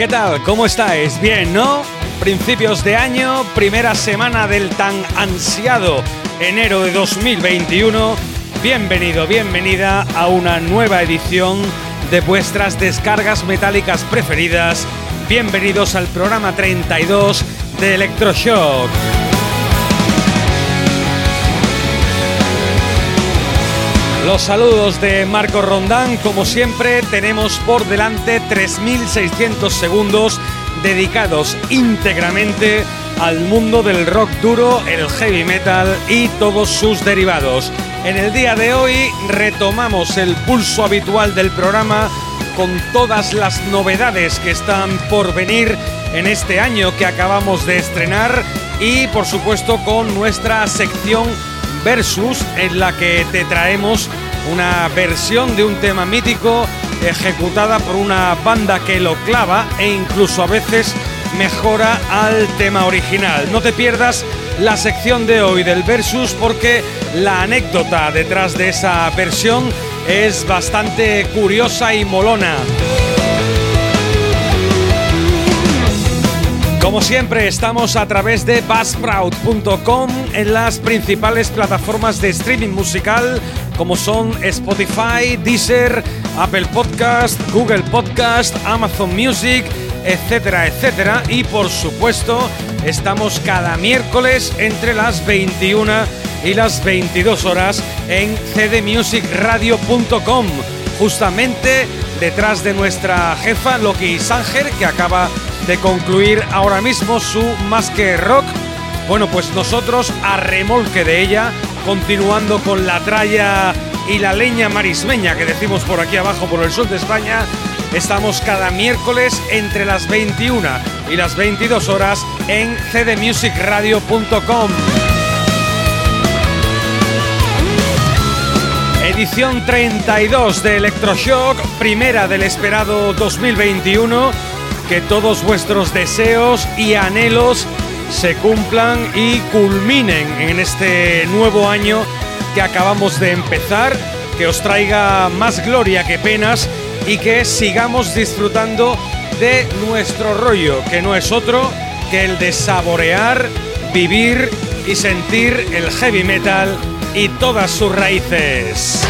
¿Qué tal? ¿Cómo estáis? Bien, ¿no? Principios de año, primera semana del tan ansiado enero de 2021. Bienvenido, bienvenida a una nueva edición de vuestras descargas metálicas preferidas. Bienvenidos al programa 32 de Electroshock. Los saludos de Marco Rondán, como siempre tenemos por delante 3.600 segundos dedicados íntegramente al mundo del rock duro, el heavy metal y todos sus derivados. En el día de hoy retomamos el pulso habitual del programa con todas las novedades que están por venir en este año que acabamos de estrenar y por supuesto con nuestra sección Versus, en la que te traemos una versión de un tema mítico ejecutada por una banda que lo clava e incluso a veces mejora al tema original. No te pierdas la sección de hoy del Versus porque la anécdota detrás de esa versión es bastante curiosa y molona. Como siempre, estamos a través de buzzsprout.com en las principales plataformas de streaming musical como son Spotify, Deezer, Apple Podcast, Google Podcast, Amazon Music, etcétera, etcétera. Y por supuesto, estamos cada miércoles entre las 21 y las 22 horas en cdmusicradio.com, justamente detrás de nuestra jefa Loki Sanger, que acaba de concluir ahora mismo su Más que Rock. Bueno, pues nosotros a remolque de ella, continuando con la tralla y la leña marismeña que decimos por aquí abajo por el sur de España, estamos cada miércoles entre las 21 y las 22 horas en cdmusicradio.com. Edición 32 de Electroshock, primera del esperado 2021 que todos vuestros deseos y anhelos se cumplan y culminen en este nuevo año que acabamos de empezar, que os traiga más gloria que penas y que sigamos disfrutando de nuestro rollo, que no es otro que el de saborear, vivir y sentir el heavy metal y todas sus raíces.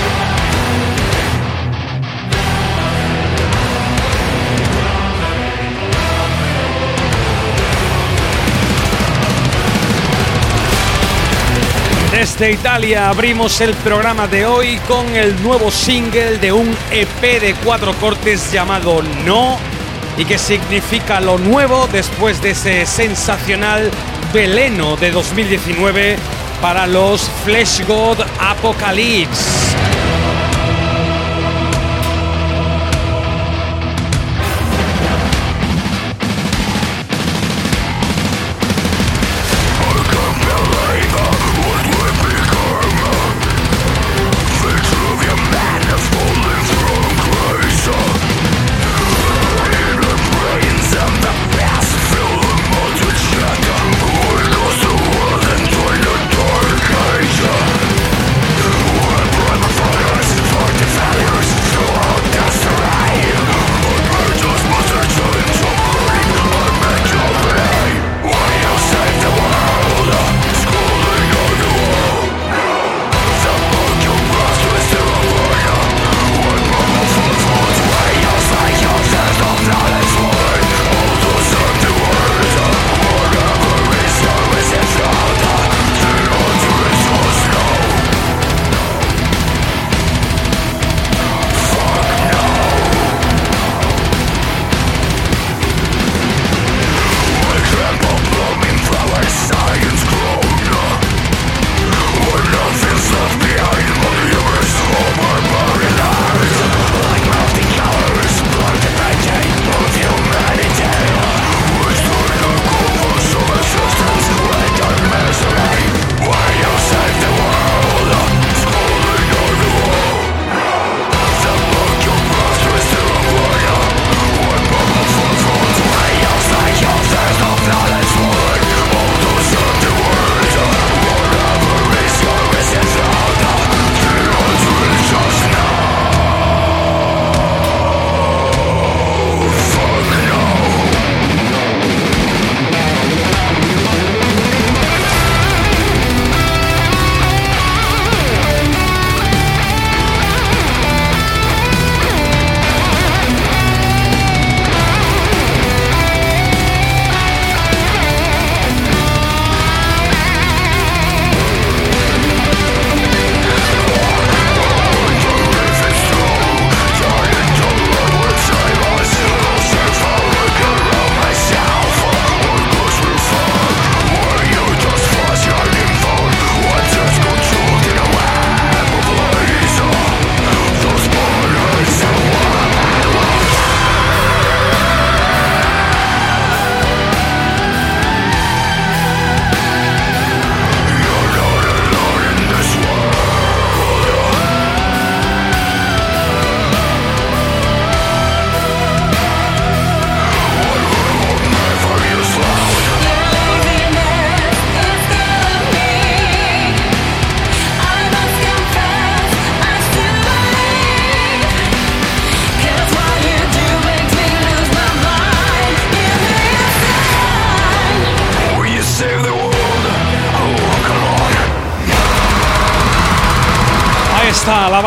Desde Italia abrimos el programa de hoy con el nuevo single de un EP de cuatro cortes llamado No y que significa lo nuevo después de ese sensacional veleno de 2019 para los Flesh God Apocalypse.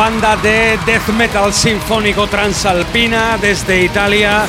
Banda de death metal sinfónico transalpina desde Italia,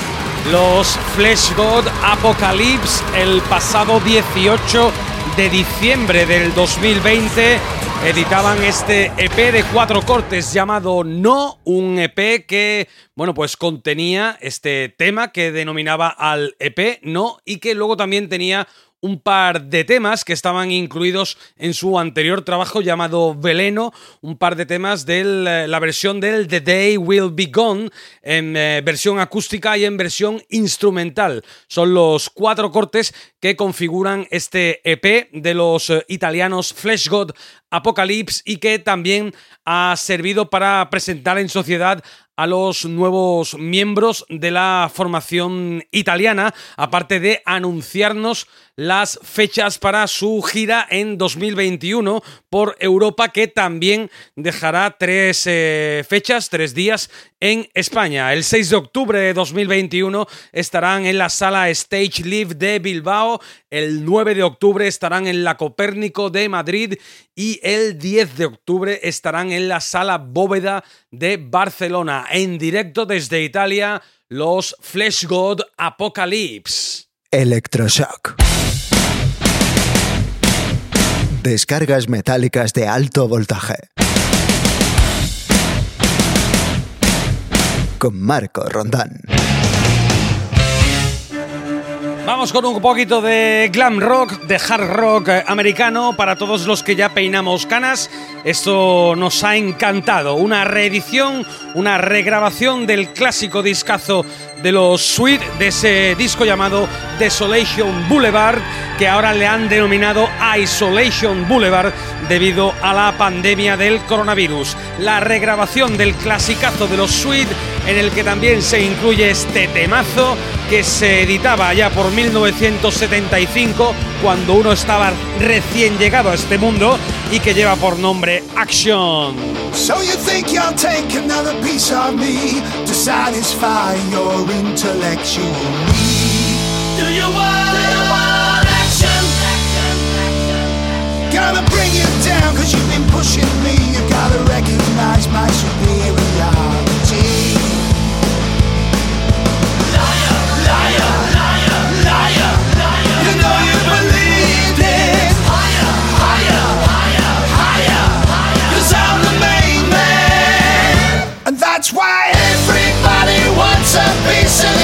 los Flesh God Apocalypse, el pasado 18 de diciembre del 2020 editaban este EP de cuatro cortes llamado No, un EP que, bueno, pues contenía este tema que denominaba al EP No y que luego también tenía un par de temas que estaban incluidos en su anterior trabajo llamado Veleno, un par de temas de eh, la versión del The Day Will Be Gone en eh, versión acústica y en versión instrumental. Son los cuatro cortes que configuran este EP de los eh, italianos Flesh God Apocalypse y que también ha servido para presentar en sociedad a los nuevos miembros de la formación italiana, aparte de anunciarnos las fechas para su gira en 2021 por Europa, que también dejará tres eh, fechas, tres días en España. El 6 de octubre de 2021 estarán en la sala Stage Live de Bilbao, el 9 de octubre estarán en la Copérnico de Madrid y el 10 de octubre estarán en la sala Bóveda de Barcelona. En directo desde Italia, los Flesh God Apocalypse. Electroshock. Descargas metálicas de alto voltaje. Con Marco Rondán. Vamos con un poquito de glam rock, de hard rock americano para todos los que ya peinamos canas. Esto nos ha encantado. Una reedición, una regrabación del clásico discazo de los Sweet, de ese disco llamado Desolation Boulevard, que ahora le han denominado Isolation Boulevard debido a la pandemia del coronavirus. La regrabación del clasicazo de los Sweet, en el que también se incluye este temazo que se editaba ya por 1975, cuando uno estaba recién llegado a este mundo y que lleva por nombre Action. So you think you'll take another piece of me to satisfy your intellectual need? Do you want, action? Gonna bring you down cause you've been pushing me. You gotta recognize my superiority. Liar, liar, salvation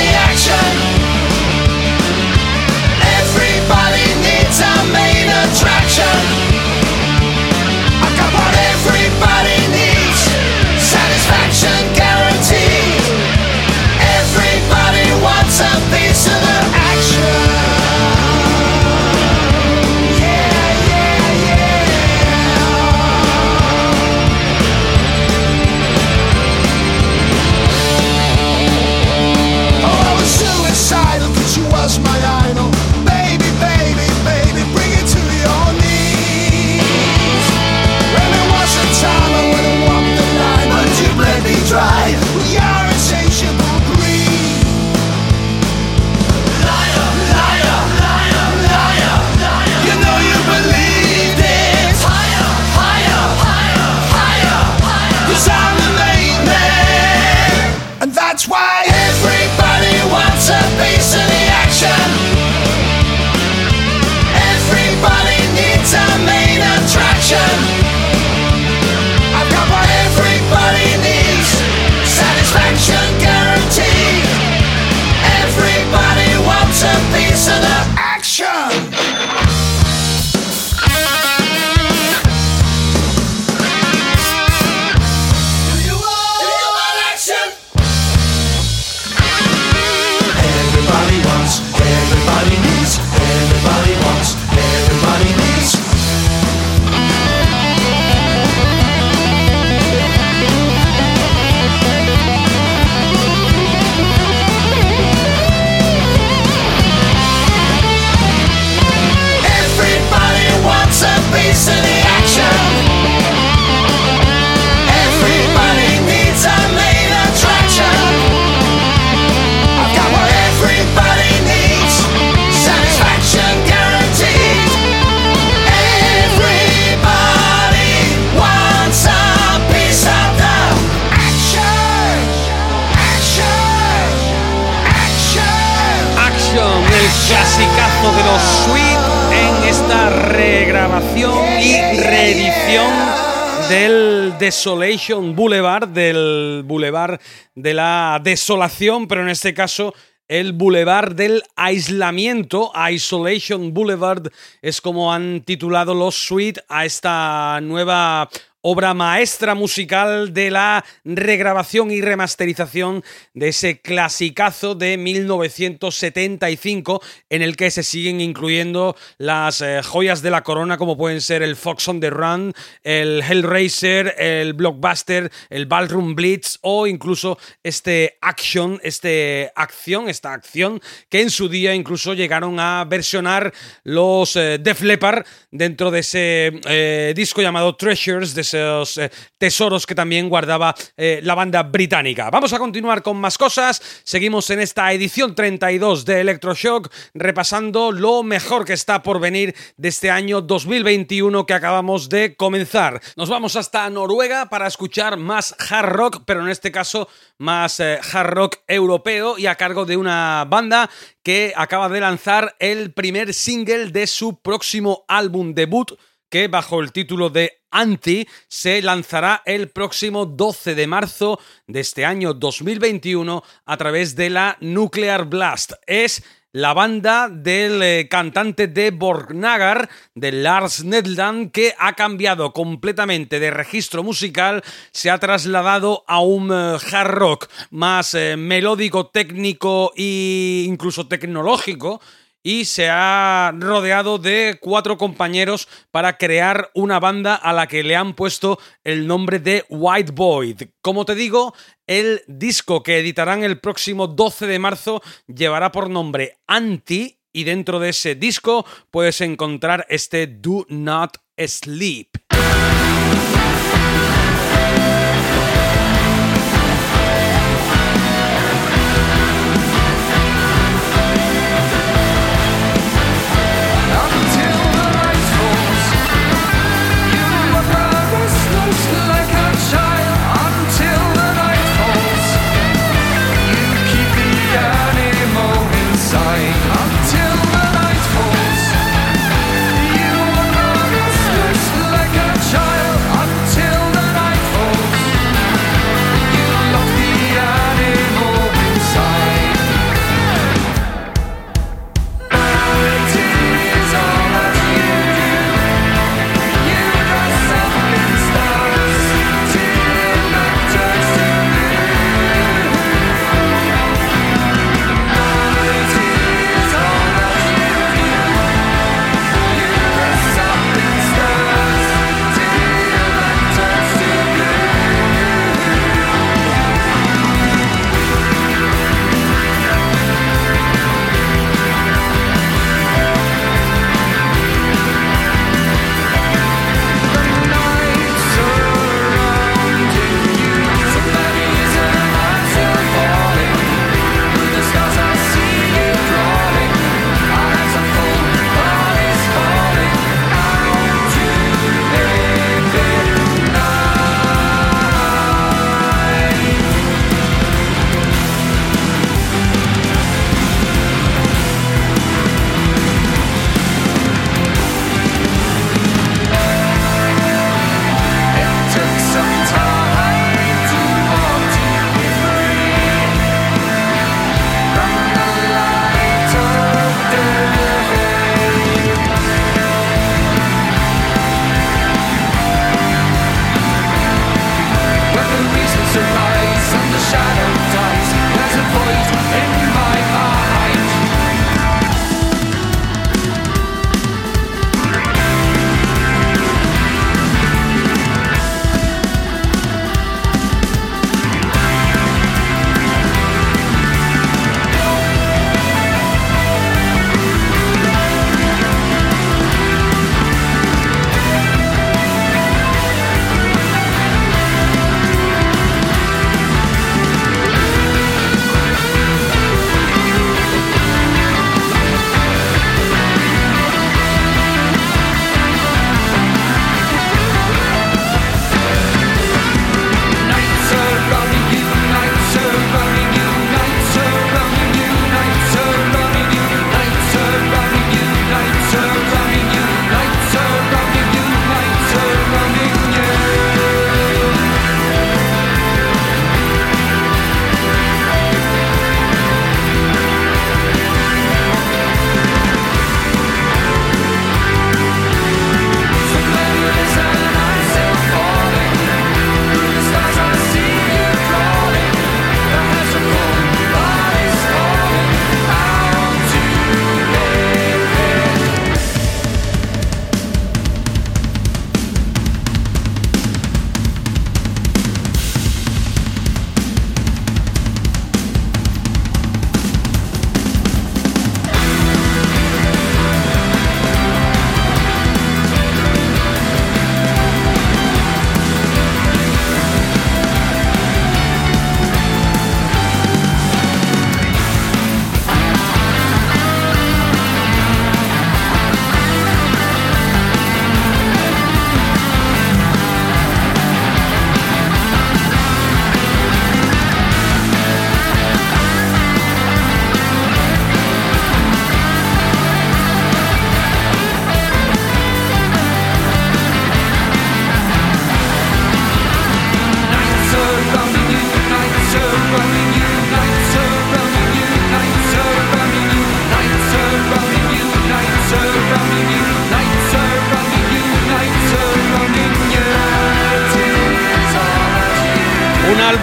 Desolation Boulevard, del Boulevard de la Desolación, pero en este caso el Boulevard del Aislamiento, Isolation Boulevard, es como han titulado los Sweet a esta nueva obra maestra musical de la regrabación y remasterización de ese clasicazo de 1975 en el que se siguen incluyendo las eh, joyas de la corona como pueden ser el Fox on the Run, el Hellraiser, el Blockbuster, el Ballroom Blitz o incluso este Action, este acción, esta acción que en su día incluso llegaron a versionar los eh, Def Leppard dentro de ese eh, disco llamado Treasures de esos eh, tesoros que también guardaba eh, la banda británica. Vamos a continuar con más cosas. Seguimos en esta edición 32 de Electroshock, repasando lo mejor que está por venir de este año 2021 que acabamos de comenzar. Nos vamos hasta Noruega para escuchar más hard rock, pero en este caso más eh, hard rock europeo y a cargo de una banda que acaba de lanzar el primer single de su próximo álbum debut que bajo el título de Anti se lanzará el próximo 12 de marzo de este año 2021 a través de la Nuclear Blast. Es la banda del eh, cantante de Borgnagar, de Lars Nedland, que ha cambiado completamente de registro musical, se ha trasladado a un eh, hard rock más eh, melódico, técnico e incluso tecnológico y se ha rodeado de cuatro compañeros para crear una banda a la que le han puesto el nombre de White Void. Como te digo, el disco que editarán el próximo 12 de marzo llevará por nombre Anti y dentro de ese disco puedes encontrar este Do Not Sleep.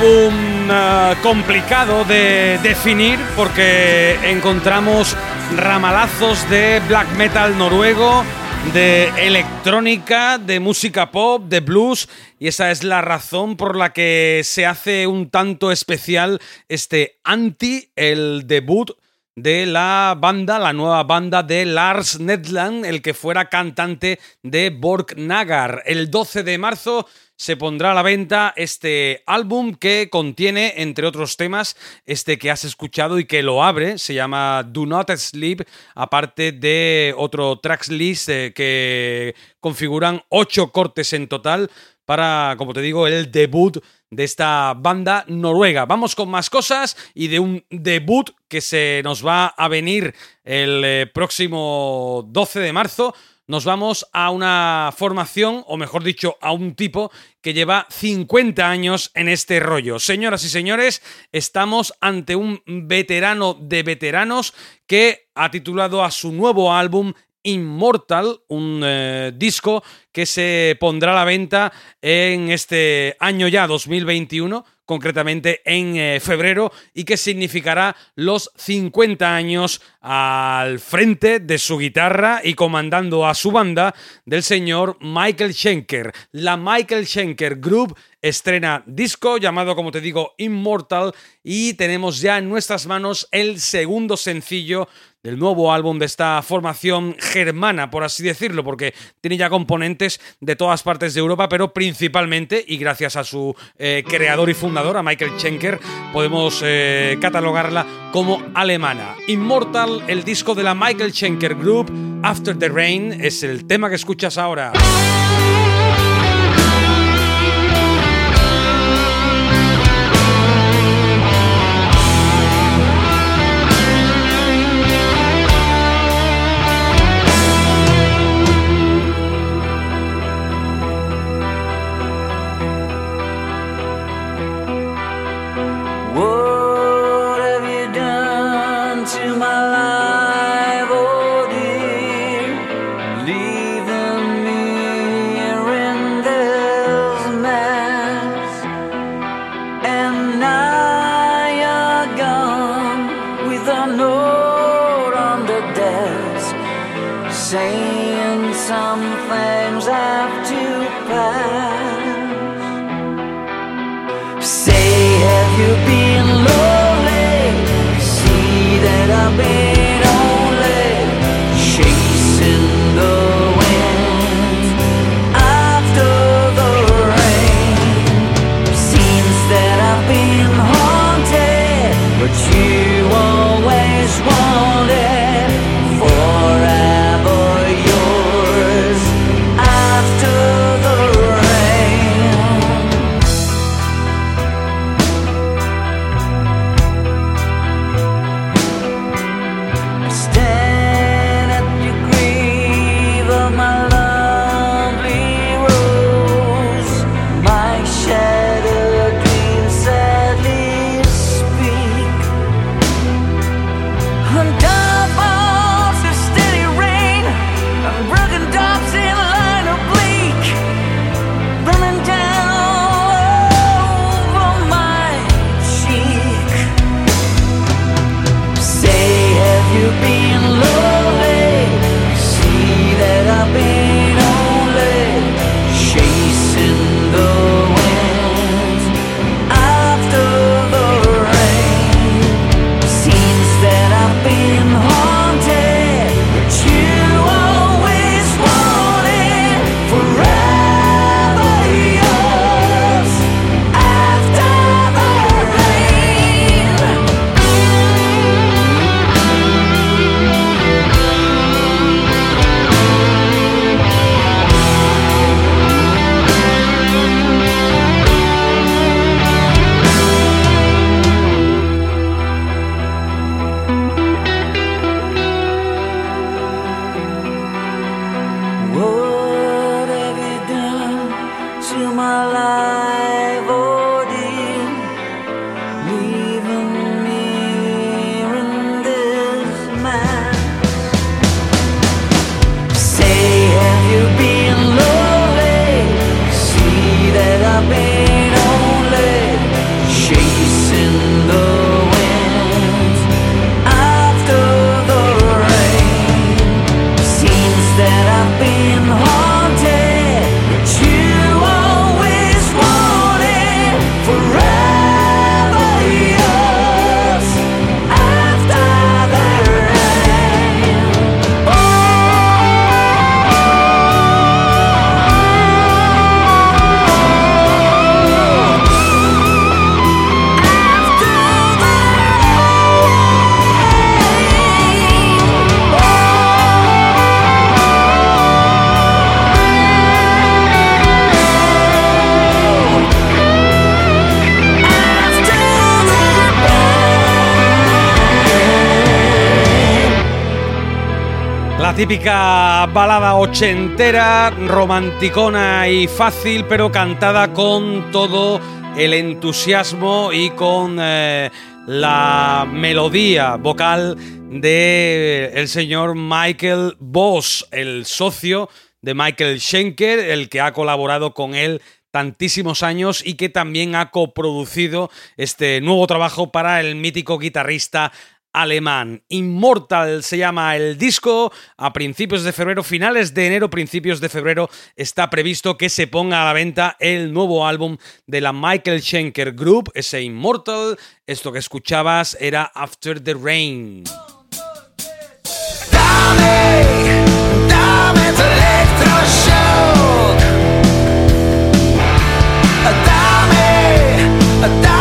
Eh, complicado de definir porque encontramos ramalazos de black metal noruego, de electrónica, de música pop, de blues y esa es la razón por la que se hace un tanto especial este Anti, el debut de la banda, la nueva banda de Lars Nedland, el que fuera cantante de Borg Nagar. El 12 de marzo se pondrá a la venta este álbum que contiene, entre otros temas, este que has escuchado y que lo abre, se llama Do Not Sleep, aparte de otro tracks list eh, que configuran ocho cortes en total para, como te digo, el debut de esta banda noruega. Vamos con más cosas y de un debut que se nos va a venir el eh, próximo 12 de marzo. Nos vamos a una formación, o mejor dicho, a un tipo que lleva 50 años en este rollo. Señoras y señores, estamos ante un veterano de veteranos que ha titulado a su nuevo álbum Immortal, un eh, disco que se pondrá a la venta en este año ya 2021 concretamente en eh, febrero, y que significará los 50 años al frente de su guitarra y comandando a su banda del señor Michael Schenker. La Michael Schenker Group estrena disco llamado, como te digo, Immortal, y tenemos ya en nuestras manos el segundo sencillo del nuevo álbum de esta formación germana, por así decirlo, porque tiene ya componentes de todas partes de Europa, pero principalmente, y gracias a su eh, creador y fundador, a Michael Schenker, podemos eh, catalogarla como alemana. Immortal, el disco de la Michael Schenker Group, After the Rain, es el tema que escuchas ahora. Típica balada ochentera, romanticona y fácil, pero cantada con todo el entusiasmo y con eh, la melodía vocal de el señor Michael Voss, el socio de Michael Schenker, el que ha colaborado con él tantísimos años y que también ha coproducido este nuevo trabajo para el mítico guitarrista alemán. Immortal se llama el disco. A principios de febrero, finales de enero, principios de febrero, está previsto que se ponga a la venta el nuevo álbum de la Michael Schenker Group, ese Immortal. Esto que escuchabas era After the Rain. Dame, dame. Dame, dame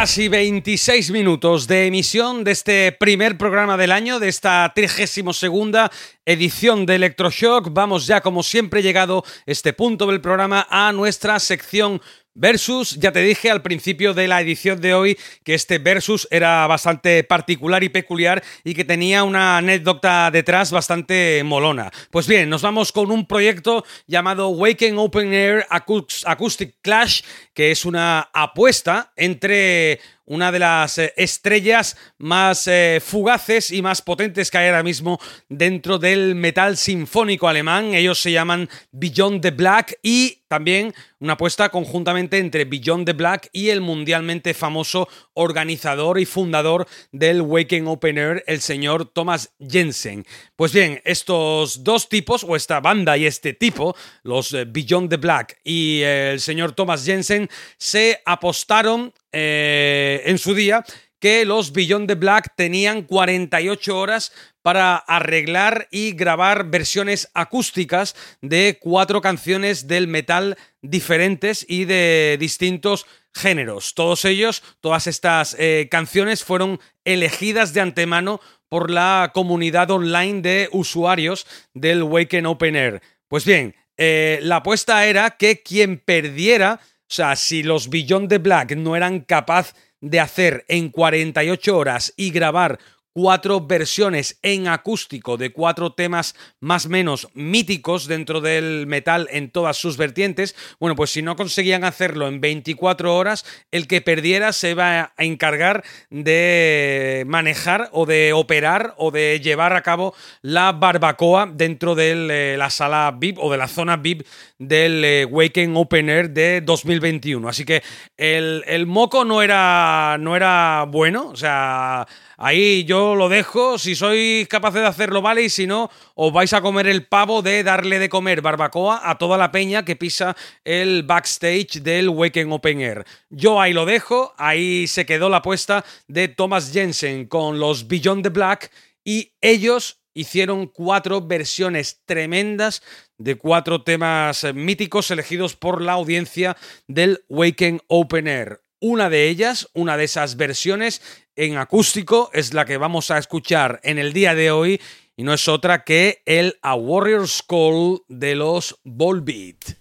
Casi 26 minutos de emisión de este primer programa del año, de esta 32 edición de Electroshock. Vamos ya, como siempre, llegado este punto del programa a nuestra sección Versus, ya te dije al principio de la edición de hoy que este Versus era bastante particular y peculiar y que tenía una anécdota detrás bastante molona. Pues bien, nos vamos con un proyecto llamado Waken Open Air Acous- Acoustic Clash, que es una apuesta entre una de las eh, estrellas más eh, fugaces y más potentes que hay ahora mismo dentro del metal sinfónico alemán. Ellos se llaman Beyond the Black y también una apuesta conjuntamente entre Beyond the Black y el mundialmente famoso organizador y fundador del Waking Open Air, el señor Thomas Jensen. Pues bien, estos dos tipos, o esta banda y este tipo, los eh, Beyond the Black y el señor Thomas Jensen, se apostaron eh, en su día que los Beyond the Black tenían 48 horas para arreglar y grabar versiones acústicas de cuatro canciones del metal diferentes y de distintos géneros. Todos ellos, todas estas eh, canciones fueron elegidas de antemano por la comunidad online de usuarios del Waken Open Air. Pues bien, eh, la apuesta era que quien perdiera, o sea, si los Beyond the Black no eran capaz de hacer en 48 horas y grabar cuatro versiones en acústico de cuatro temas más menos míticos dentro del metal en todas sus vertientes. Bueno, pues si no conseguían hacerlo en 24 horas, el que perdiera se va a encargar de manejar o de operar o de llevar a cabo la barbacoa dentro de la sala VIP o de la zona VIP del eh, Waken Open Air de 2021. Así que el, el moco no era, no era bueno, o sea... Ahí yo lo dejo, si sois capaces de hacerlo, vale, y si no, os vais a comer el pavo de darle de comer barbacoa a toda la peña que pisa el backstage del Waken Open Air. Yo ahí lo dejo, ahí se quedó la apuesta de Thomas Jensen con los Beyond the Black y ellos hicieron cuatro versiones tremendas de cuatro temas míticos elegidos por la audiencia del Waken Open Air. Una de ellas, una de esas versiones en acústico, es la que vamos a escuchar en el día de hoy y no es otra que el A Warrior's Call de los Volbeat.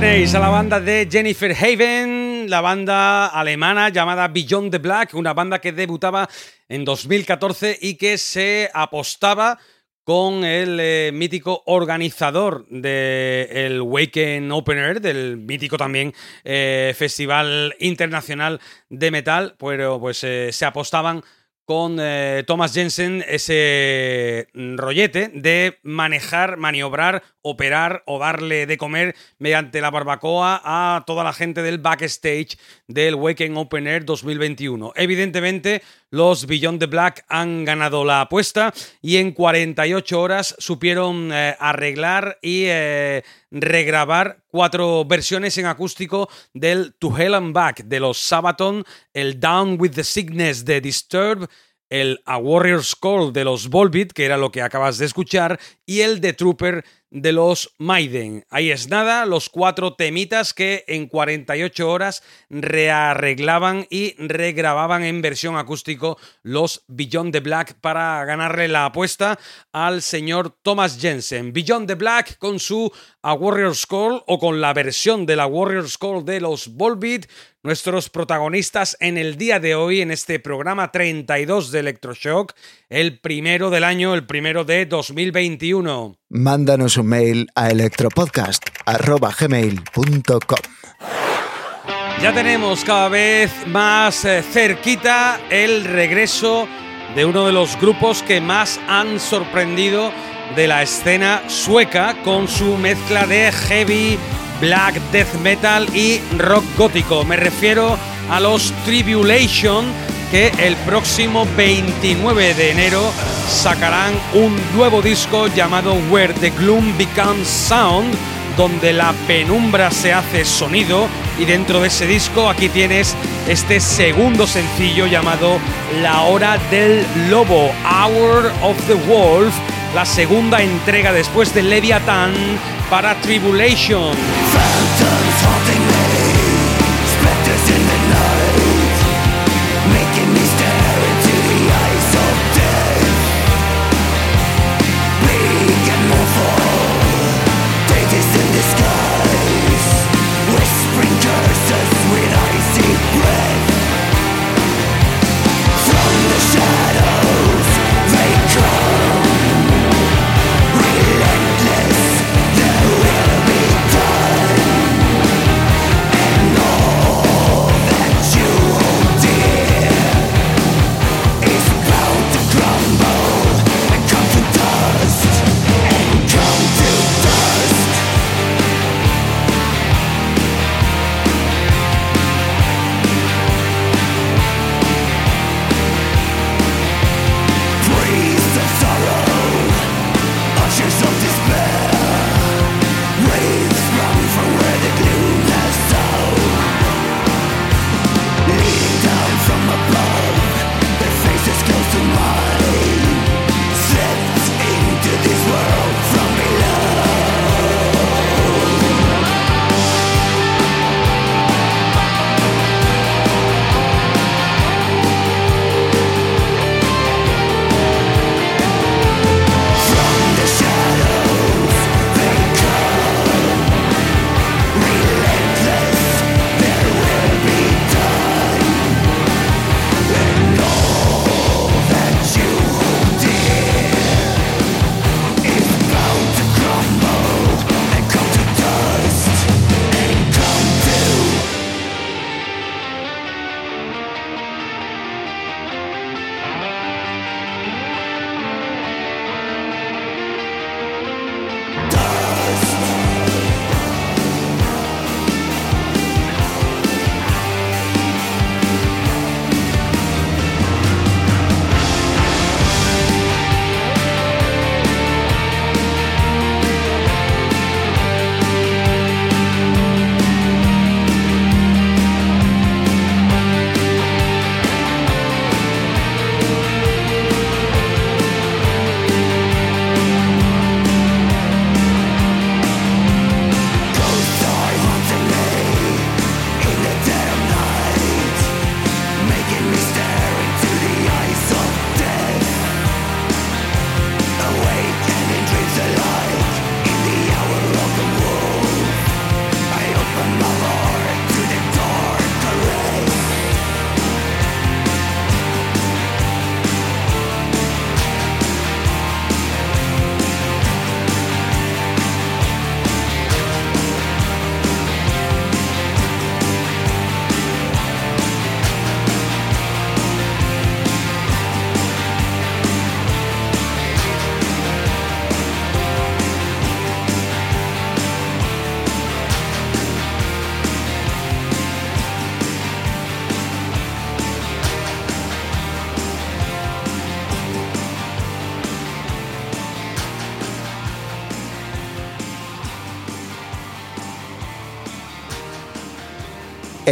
Tenéis a la banda de Jennifer Haven, la banda alemana llamada Beyond the Black, una banda que debutaba en 2014 y que se apostaba con el eh, mítico organizador del Waken Open Air, del mítico también eh, Festival Internacional de Metal, pero pues eh, se apostaban con eh, Thomas Jensen ese rollete de manejar, maniobrar, operar o darle de comer mediante la barbacoa a toda la gente del backstage del Waken Open Air 2021. Evidentemente, los Beyond the Black han ganado la apuesta y en 48 horas supieron eh, arreglar y eh, regrabar cuatro versiones en acústico del To Hell and Back de los Sabaton, el Down with the Sickness de Disturbed, el A Warrior's Call de los Volbeat, que era lo que acabas de escuchar, y el The Trooper de los Maiden. Ahí es nada, los cuatro temitas que en 48 horas rearreglaban y regrababan en versión acústico los Beyond the Black para ganarle la apuesta al señor Thomas Jensen. Beyond the Black con su A Warrior's Call o con la versión de la Warrior's Call de los Volbeat, nuestros protagonistas en el día de hoy en este programa 32 de Electroshock, el primero del año, el primero de 2021. Mándanos un mail a electropodcast.gmail.com Ya tenemos cada vez más eh, cerquita el regreso de uno de los grupos que más han sorprendido de la escena sueca con su mezcla de heavy, black death metal y rock gótico. Me refiero a los Tribulation que el próximo 29 de enero sacarán un nuevo disco llamado Where the Gloom Becomes Sound donde la penumbra se hace sonido y dentro de ese disco aquí tienes este segundo sencillo llamado La Hora del Lobo, Hour of the Wolf, la segunda entrega después de Leviathan para Tribulation.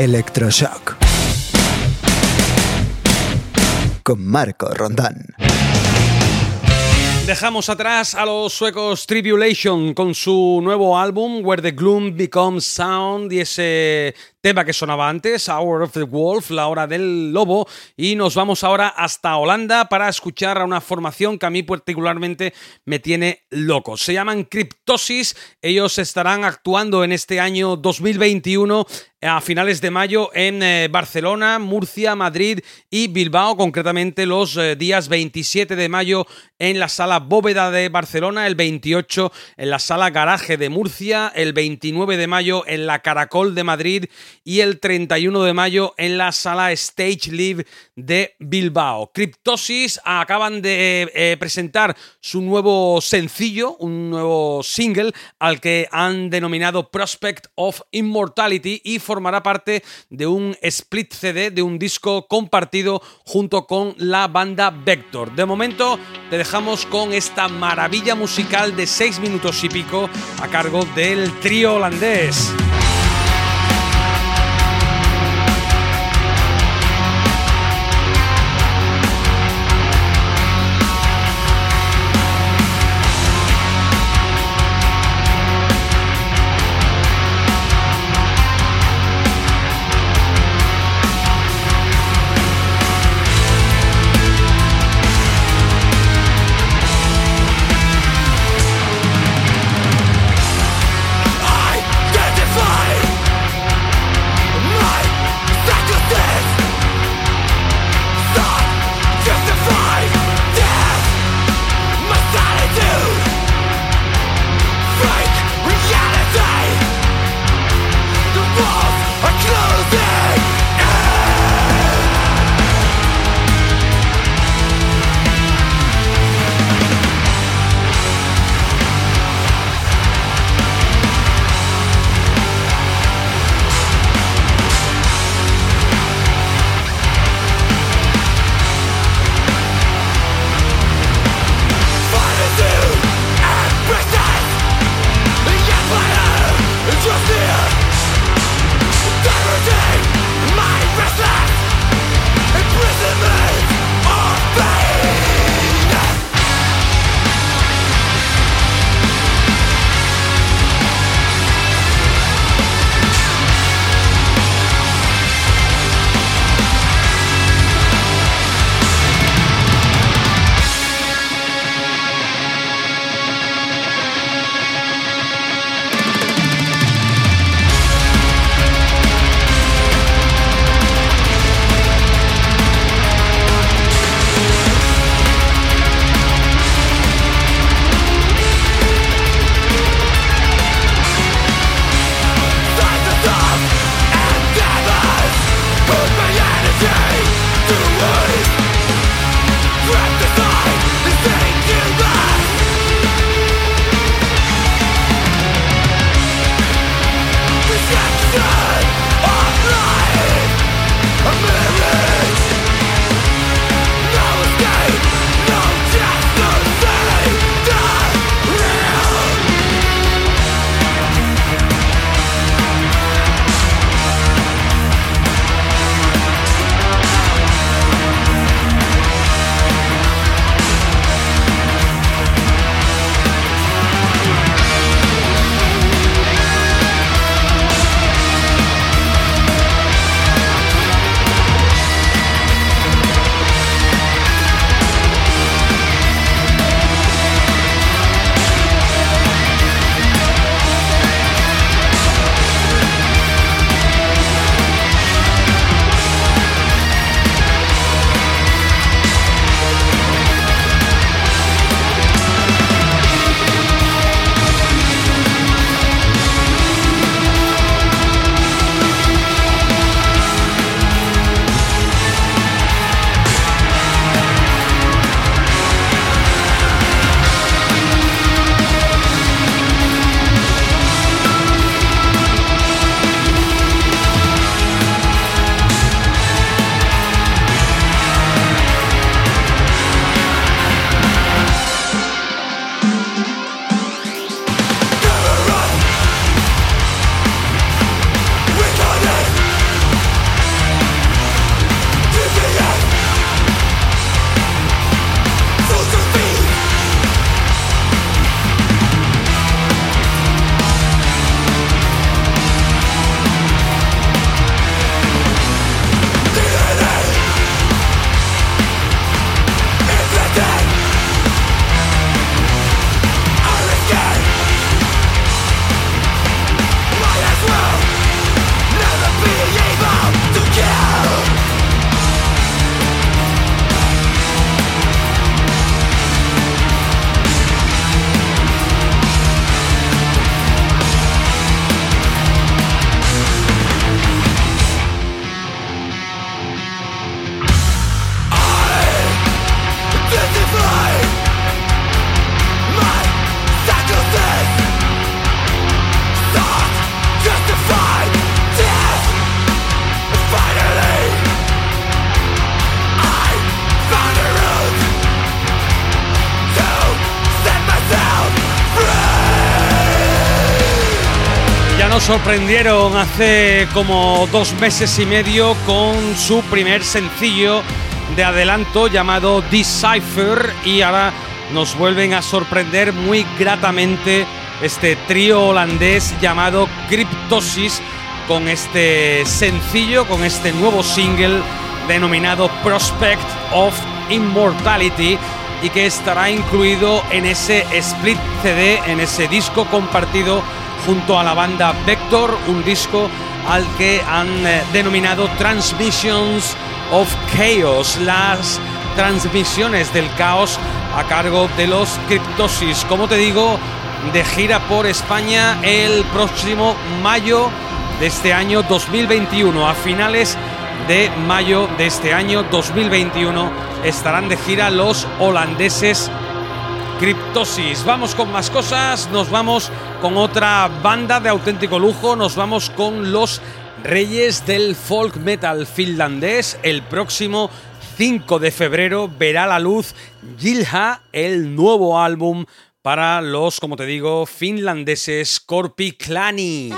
Electroshock. Con Marco Rondán. Dejamos atrás a los suecos Tribulation con su nuevo álbum Where the Gloom Becomes Sound y ese tema que sonaba antes, Hour of the Wolf, la hora del lobo, y nos vamos ahora hasta Holanda para escuchar a una formación que a mí particularmente me tiene loco. Se llaman Cryptosis, ellos estarán actuando en este año 2021 a finales de mayo en eh, Barcelona, Murcia, Madrid y Bilbao, concretamente los eh, días 27 de mayo en la sala Bóveda de Barcelona, el 28 en la sala Garaje de Murcia, el 29 de mayo en la Caracol de Madrid y el 31 de mayo en la sala Stage Live de Bilbao. Cryptosis acaban de eh, presentar su nuevo sencillo, un nuevo single al que han denominado Prospect of Immortality y formará parte de un split CD, de un disco compartido junto con la banda Vector. De momento te dejamos con esta maravilla musical de 6 minutos y pico a cargo del trío holandés. Sorprendieron hace como dos meses y medio con su primer sencillo de adelanto llamado Decipher y ahora nos vuelven a sorprender muy gratamente este trío holandés llamado Cryptosis con este sencillo, con este nuevo single denominado Prospect of Immortality y que estará incluido en ese split CD, en ese disco compartido junto a la banda Vector, un disco al que han eh, denominado Transmissions of Chaos, las transmisiones del caos a cargo de los Cryptosis. Como te digo, de gira por España el próximo mayo de este año 2021. A finales de mayo de este año 2021 estarán de gira los holandeses Cryptosis. Vamos con más cosas, nos vamos con otra banda de auténtico lujo, nos vamos con los Reyes del Folk Metal finlandés. El próximo 5 de febrero verá la luz Gilha, el nuevo álbum para los, como te digo, finlandeses Corpi Clani.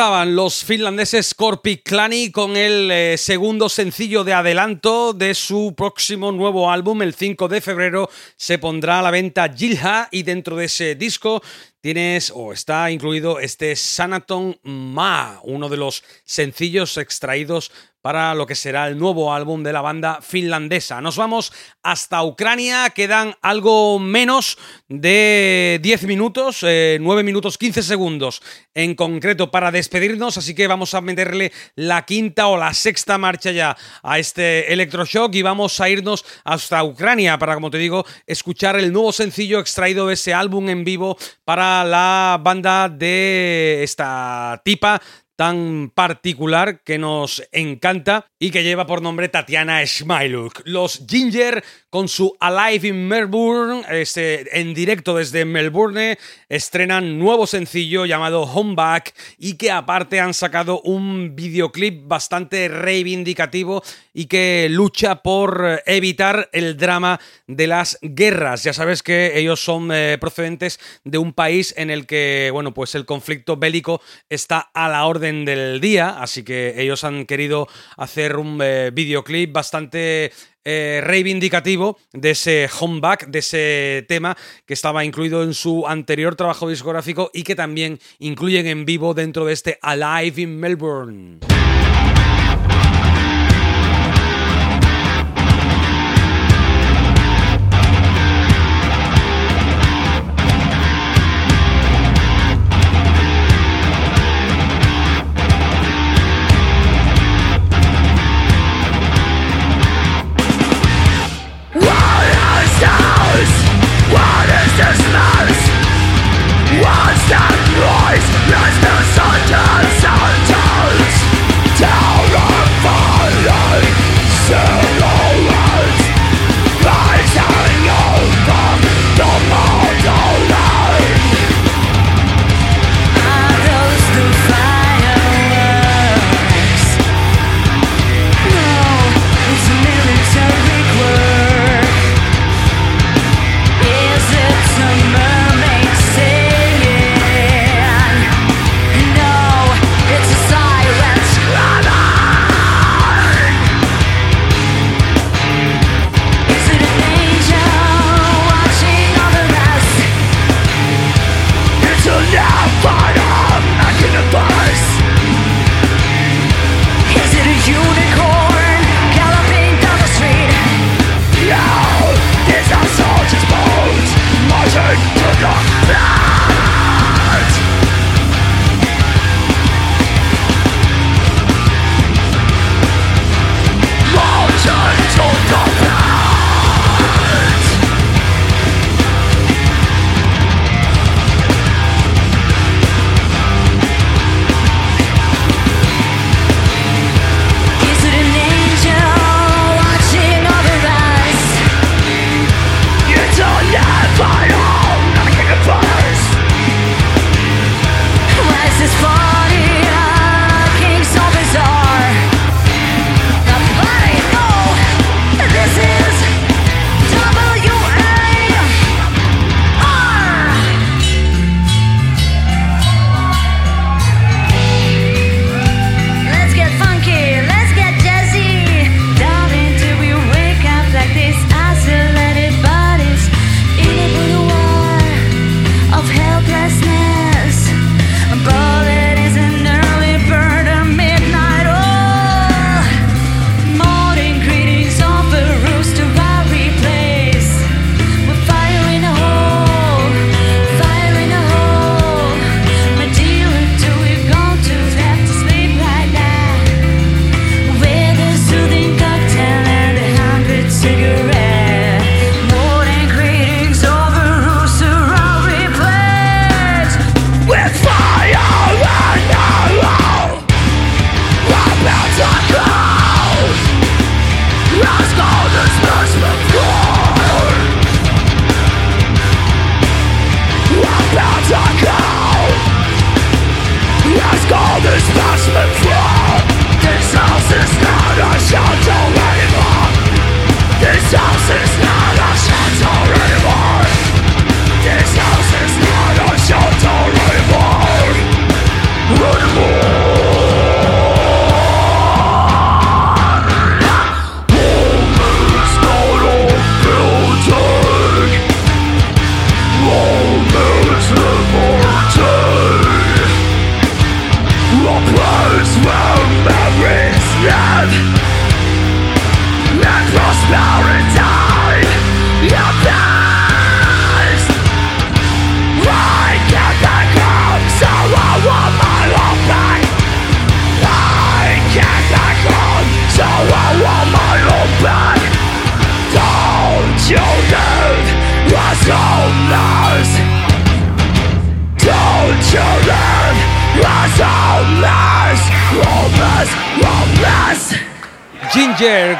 Estaban los finlandeses Scorpi Clani con el eh, segundo sencillo de adelanto de su próximo nuevo álbum. El 5 de febrero se pondrá a la venta Gilha y dentro de ese disco tienes o está incluido este Sanaton Ma, uno de los sencillos extraídos para lo que será el nuevo álbum de la banda finlandesa. Nos vamos hasta Ucrania, quedan algo menos de 10 minutos, eh, 9 minutos 15 segundos en concreto para despedirnos, así que vamos a meterle la quinta o la sexta marcha ya a este electroshock y vamos a irnos hasta Ucrania para, como te digo, escuchar el nuevo sencillo extraído de ese álbum en vivo para la banda de esta tipa tan particular que nos encanta y que lleva por nombre Tatiana Smiluk. Los Ginger con su Alive in Melbourne, este, en directo desde Melbourne, estrenan nuevo sencillo llamado Home Back y que aparte han sacado un videoclip bastante reivindicativo y que lucha por evitar el drama de las guerras. Ya sabes que ellos son eh, procedentes de un país en el que, bueno, pues el conflicto bélico está a la orden del día, así que ellos han querido hacer un eh, videoclip bastante eh, reivindicativo de ese homeback, de ese tema que estaba incluido en su anterior trabajo discográfico y que también incluyen en vivo dentro de este Alive in Melbourne.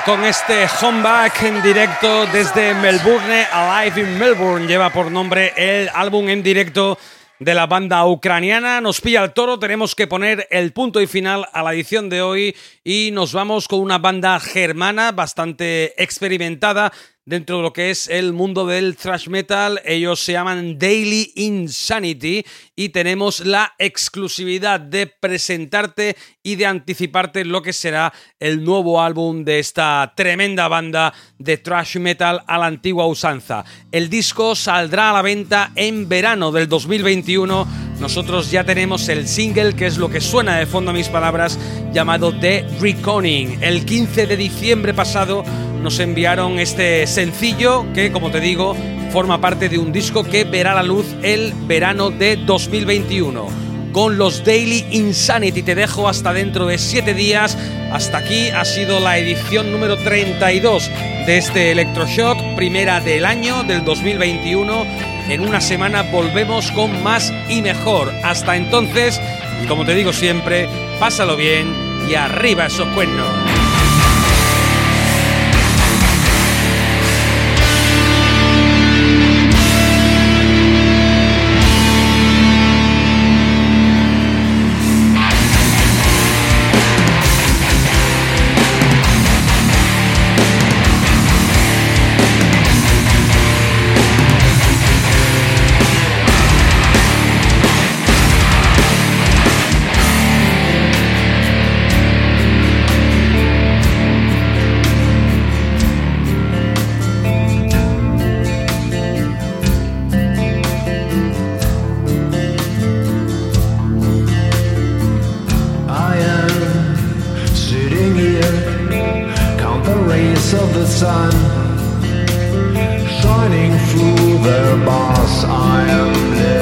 Con este comeback en directo desde Melbourne, Alive in Melbourne. Lleva por nombre el álbum en directo de la banda ucraniana. Nos pilla el toro, tenemos que poner el punto y final a la edición de hoy y nos vamos con una banda germana bastante experimentada dentro de lo que es el mundo del thrash metal. Ellos se llaman Daily Insanity y tenemos la exclusividad de presentarte y de anticiparte lo que será el nuevo álbum de esta tremenda banda de thrash metal a la antigua usanza. El disco saldrá a la venta en verano del 2021. Nosotros ya tenemos el single, que es lo que suena de fondo a mis palabras, llamado The Reconning. El 15 de diciembre pasado nos enviaron este sencillo que, como te digo, forma parte de un disco que verá la luz el verano de 2021. Con los Daily Insanity te dejo hasta dentro de 7 días. Hasta aquí ha sido la edición número 32 de este Electroshock, primera del año del 2021. En una semana volvemos con más y mejor. Hasta entonces, y como te digo siempre, pásalo bien y arriba esos cuernos. Of the sun shining through the bars. I am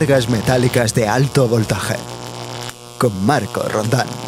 Descargas metálicas de alto voltaje. Con Marco Rondán.